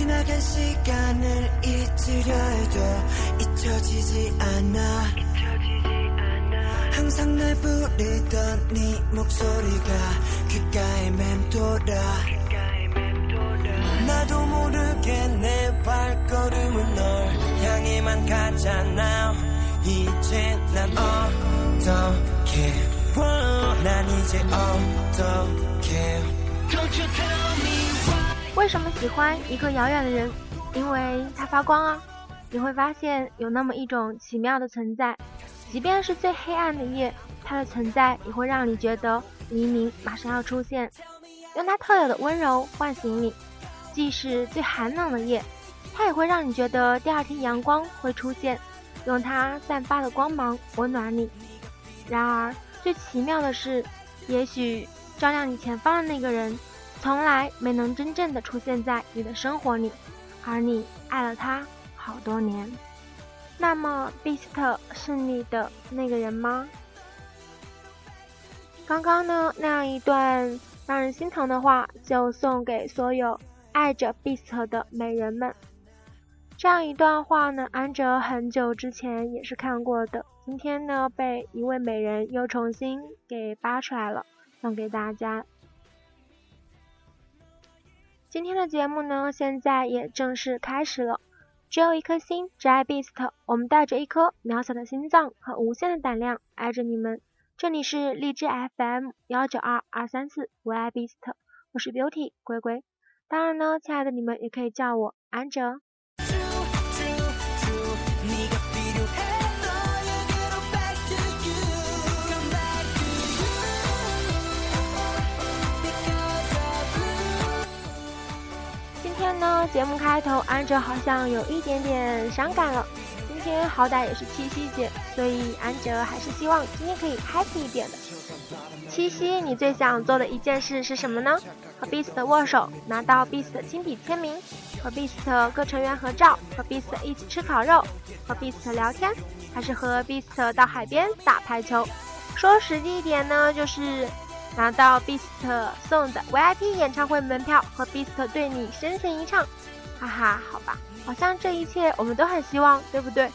지나간 시간을 잊으려 해도 잊혀지지 않아. 항상 날 부르던 네 목소리가 귓가에 맴돌아. 나도 모르게 내 발걸음은 널 향해만 가잖아. 이제 난 어떻게 난 이제 어떻게. Don't you tell 为什么喜欢一个遥远的人？因为他发光啊！你会发现有那么一种奇妙的存在，即便是最黑暗的夜，它的存在也会让你觉得黎明马上要出现，用它特有的温柔唤醒你；即使最寒冷的夜，它也会让你觉得第二天阳光会出现，用它散发的光芒温暖你。然而，最奇妙的是，也许照亮你前方的那个人。从来没能真正的出现在你的生活里，而你爱了他好多年。那么，Beast 是你的那个人吗？刚刚呢，那样一段让人心疼的话，就送给所有爱着 Beast 的美人们。这样一段话呢，安哲很久之前也是看过的，今天呢，被一位美人又重新给扒出来了，送给大家。今天的节目呢，现在也正式开始了。只有一颗心，只爱 Beast。我们带着一颗渺小的心脏和无限的胆量，爱着你们。这里是荔枝 FM 幺九二二三四，我爱 Beast，我是 Beauty 龟龟。当然呢，亲爱的你们也可以叫我安哲。呢，节目开头，安哲好像有一点点伤感了。今天好歹也是七夕节，所以安哲还是希望今天可以 happy 一点的。七夕，你最想做的一件事是什么呢？和 Beast 握手，拿到 Beast 亲笔签名，和 Beast 各成员合照，和 Beast 一起吃烤肉，和 Beast 聊天，还是和 Beast 到海边打排球？说实际一点呢，就是。拿到 Beast 送的 VIP 演唱会门票和 Beast 对你深情一唱，哈哈，好吧，好像这一切我们都很希望，对不对？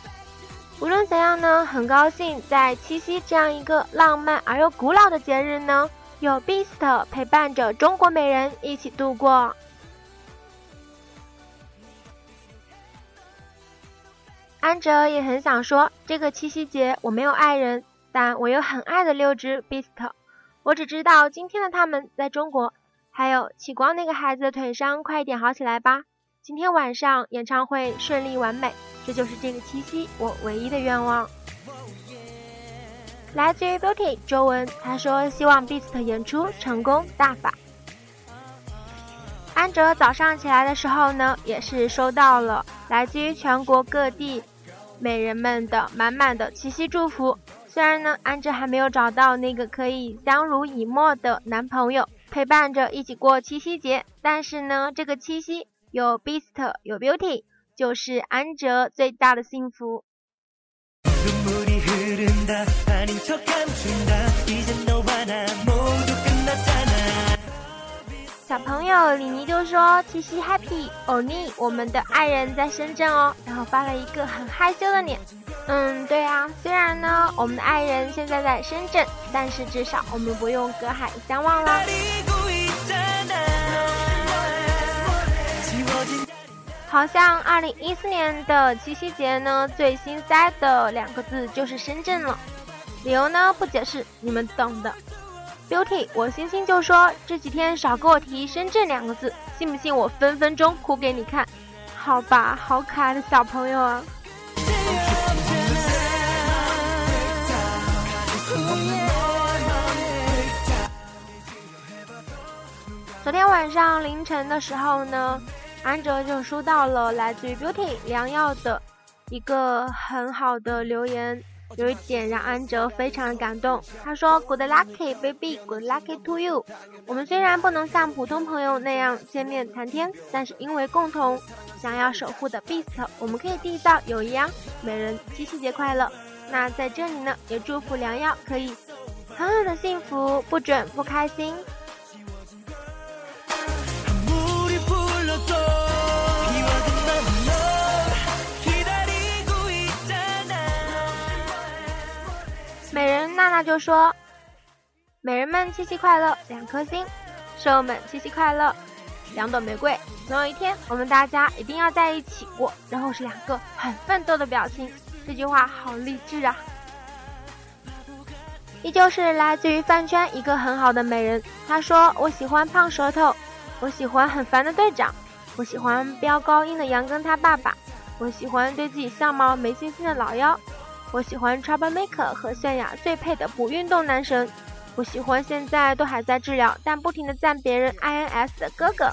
无论怎样呢，很高兴在七夕这样一个浪漫而又古老的节日呢，有 Beast 陪伴着中国美人一起度过。安哲也很想说，这个七夕节我没有爱人，但我有很爱的六只 Beast。我只知道今天的他们在中国，还有启光那个孩子的腿伤快一点好起来吧。今天晚上演唱会顺利完美，这就是这个七夕我唯一的愿望。来自于 Beauty 周文，他说希望 Beast 演出成功大法。安哲早上起来的时候呢，也是收到了来自于全国各地美人们的满满的七夕祝福。虽然呢，安哲还没有找到那个可以相濡以沫的男朋友陪伴着一起过七夕节，但是呢，这个七夕有 Beast 有 Beauty，就是安哲最大的幸福。小朋友李妮就说七夕 Happy，欧尼，我们的爱人在深圳哦，然后发了一个很害羞的脸。嗯，对啊，虽然呢，我们的爱人现在在深圳，但是至少我们不用隔海相望了。好像二零一四年的七夕节呢，最心塞的两个字就是深圳了，理由呢不解释，你们懂的。Beauty，我星星就说这几天少给我提深圳两个字，信不信我分分钟哭给你看？好吧，好可爱的小朋友啊。昨天晚上凌晨的时候呢，安哲就收到了来自于 Beauty 良药的一个很好的留言，有一点让安哲非常的感动。他说：“Good lucky baby, good lucky to you。我们虽然不能像普通朋友那样见面谈天，但是因为共同想要守护的 Beast，我们可以缔造友谊啊！美人七夕节快乐！那在这里呢，也祝福良药可以狠狠的幸福，不准不开心。”那就说：“美人们七夕快乐，两颗心；舍友们七夕快乐，两朵玫瑰。总有一天，我们大家一定要在一起过。”然后是两个很奋斗的表情。这句话好励志啊！依旧是来自于饭圈一个很好的美人，她说：“我喜欢胖舌头，我喜欢很烦的队长，我喜欢飙高音的杨跟他爸爸，我喜欢对自己相貌没信心的老妖，我喜欢 Trouble Maker 和泫雅最配的不运动男神，我喜欢现在都还在治疗但不停的赞别人 INS 的哥哥。”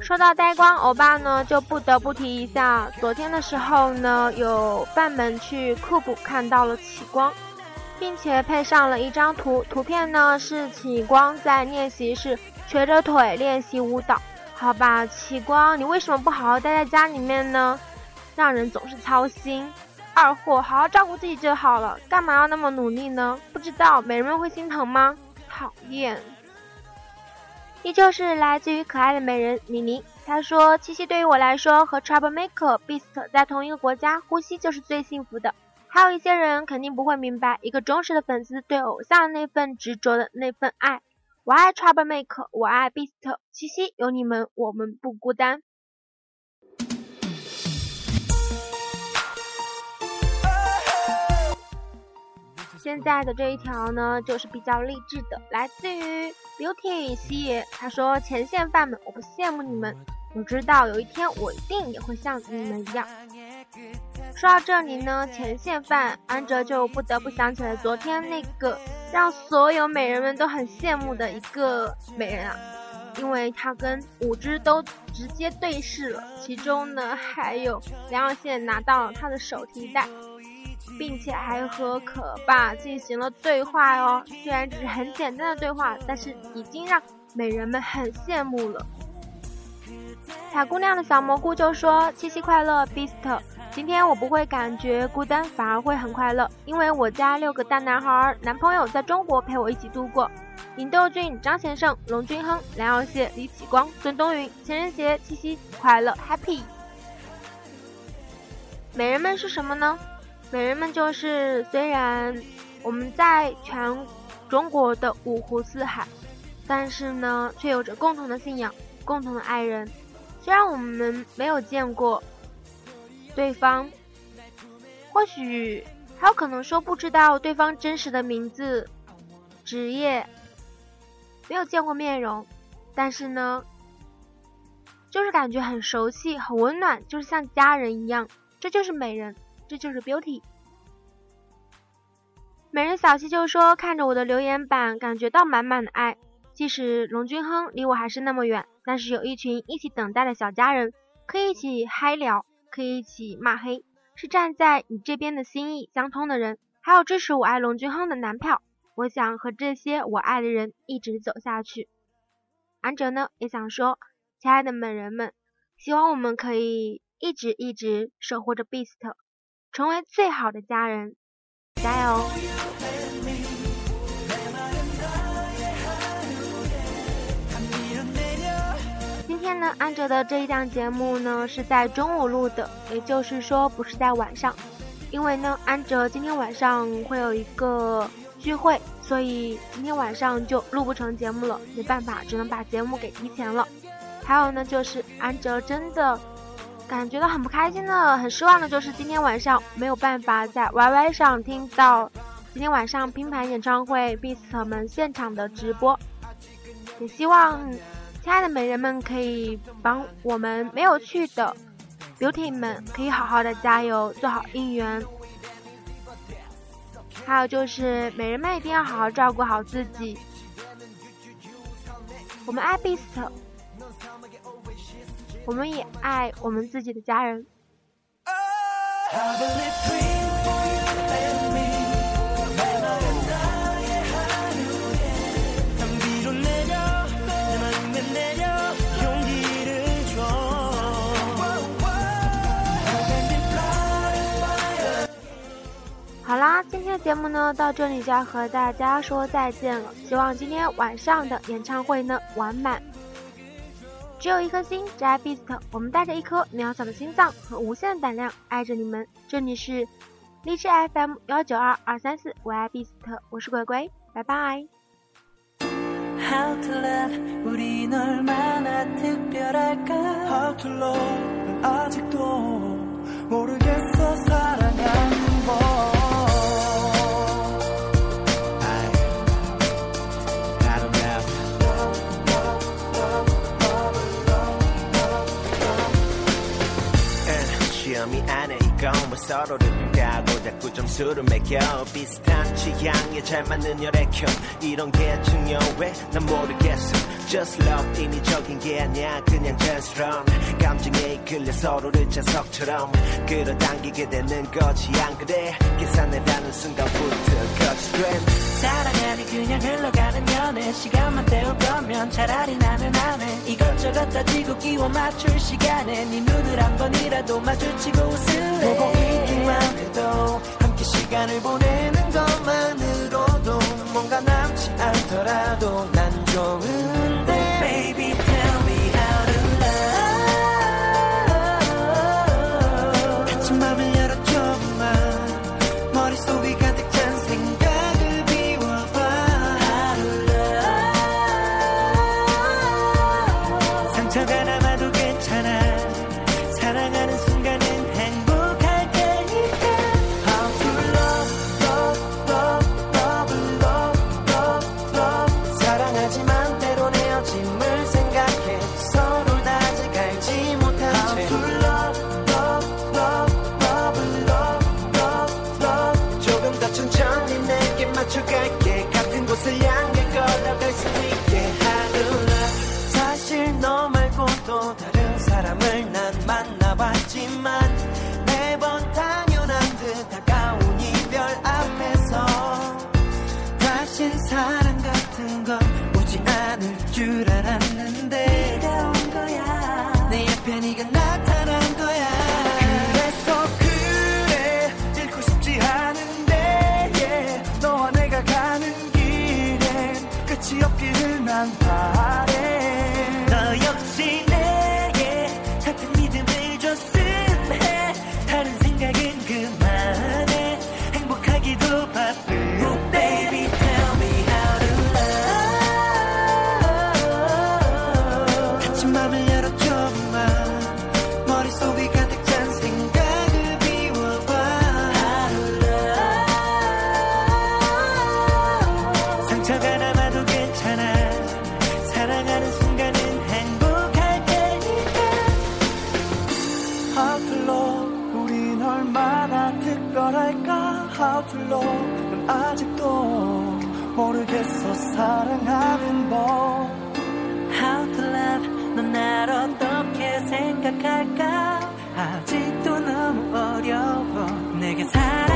说到呆光欧巴呢，就不得不提一下，昨天的时候呢，有饭们去库布看到了启光，并且配上了一张图，图片呢是启光在练习室瘸着腿练习舞蹈。好吧，启光，你为什么不好好待在家里面呢？让人总是操心。二货，好好照顾自己就好了，干嘛要那么努力呢？不知道美人们会心疼吗？讨厌。依旧是来自于可爱的美人妮妮，她说：“七夕对于我来说，和 Trouble Maker Beast 在同一个国家呼吸就是最幸福的。还有一些人肯定不会明白，一个忠实的粉丝对偶像那份执着的那份爱。我爱 Trouble Maker，我爱 Beast，七夕有你们，我们不孤单。”现在的这一条呢，就是比较励志的，来自于 Beauty 西爷。他说：“前线饭们，我不羡慕你们，我知道有一天我一定也会像你们一样。”说到这里呢，前线饭安哲就不得不想起了昨天那个让所有美人们都很羡慕的一个美人啊，因为他跟五只都直接对视了，其中呢还有梁耀宪拿到了他的手提袋。并且还和可爸进行了对话哦，虽然只是很简单的对话，但是已经让美人们很羡慕了。小姑娘的小蘑菇就说：“七夕快乐，Beast！今天我不会感觉孤单，反而会很快乐，因为我家六个大男孩，男朋友在中国陪我一起度过。尹斗俊、张先生、龙君亨、梁耀谢、李启光、孙东云，情人节七夕快乐，Happy！美人们是什么呢？”美人们就是，虽然我们在全中国的五湖四海，但是呢，却有着共同的信仰、共同的爱人。虽然我们没有见过对方，或许还有可能说不知道对方真实的名字、职业，没有见过面容，但是呢，就是感觉很熟悉、很温暖，就是像家人一样。这就是美人。这就是 beauty。美人小七就说：“看着我的留言板，感觉到满满的爱。即使龙君亨离我还是那么远，但是有一群一起等待的小家人，可以一起嗨聊，可以一起骂黑，是站在你这边的心意相通的人，还有支持我爱龙俊亨的男票。我想和这些我爱的人一直走下去。”安哲呢也想说：“亲爱的美人们，希望我们可以一直一直守护着 Beast。”成为最好的家人，加油！呢，安哲的这一档节目呢是在中午录的，也就是说不是在晚上，因为呢，安哲今天晚上会有一个聚会，所以今天晚上就录不成节目了，没办法，只能把节目给提前了。还有呢，就是安哲真的。感觉到很不开心的、很失望的，就是今天晚上没有办法在 YY 上听到今天晚上拼盘演唱会 Beast 们现场的直播。也希望亲爱的美人们可以帮我们没有去的 Beauty 们可以好好的加油，做好应援。还有就是美人们一定要好好照顾好自己。我们爱 Beast。我们也爱我们自己的家人。节目呢，到这里就要和大家说再见了。希望今天晚上的演唱会呢，完满。 只有一颗心，只爱 Beast。我们带着一颗渺小的心脏和无限的胆量，爱着你们。这里是荔枝 FM 幺九二二三四，我爱 Beast，我是鬼鬼，拜拜。 How to love 우린 얼마나 특별할까 How to love 난 아직도 모르겠어 gone. 뭐 서로를 비교하고 자꾸 점수를 매겨 비슷한 취향에 잘 맞는 혈액형 이런 게 중요해? 난 모르겠어. Just love 인위적인 게 아니야. 그냥 자연스러운 감정에 이끌려 서로를 자석처럼 끌어당기게 되는 거지. 안 그래? 계산해라는 순간부터 거짓된 사랑 아니 그냥 흘러가는 연애. 시간만 때울 거면 차라리 나는 안해. 이것저것 따지고 끼워 맞출 시간에. 네 눈을 한 번이라도 마주치고 웃을래 있기만 해도 함께 시간을 보내는 것만으로도 뭔가 남지 않더라도 난 좋은데 Baby 곳을 향해 걸어갈 수 있게 하루라. 사실 너 말고 또 다른 사람을 난 만나봤지만 생각할까? 아직도 너무 어려워. 내게 사랑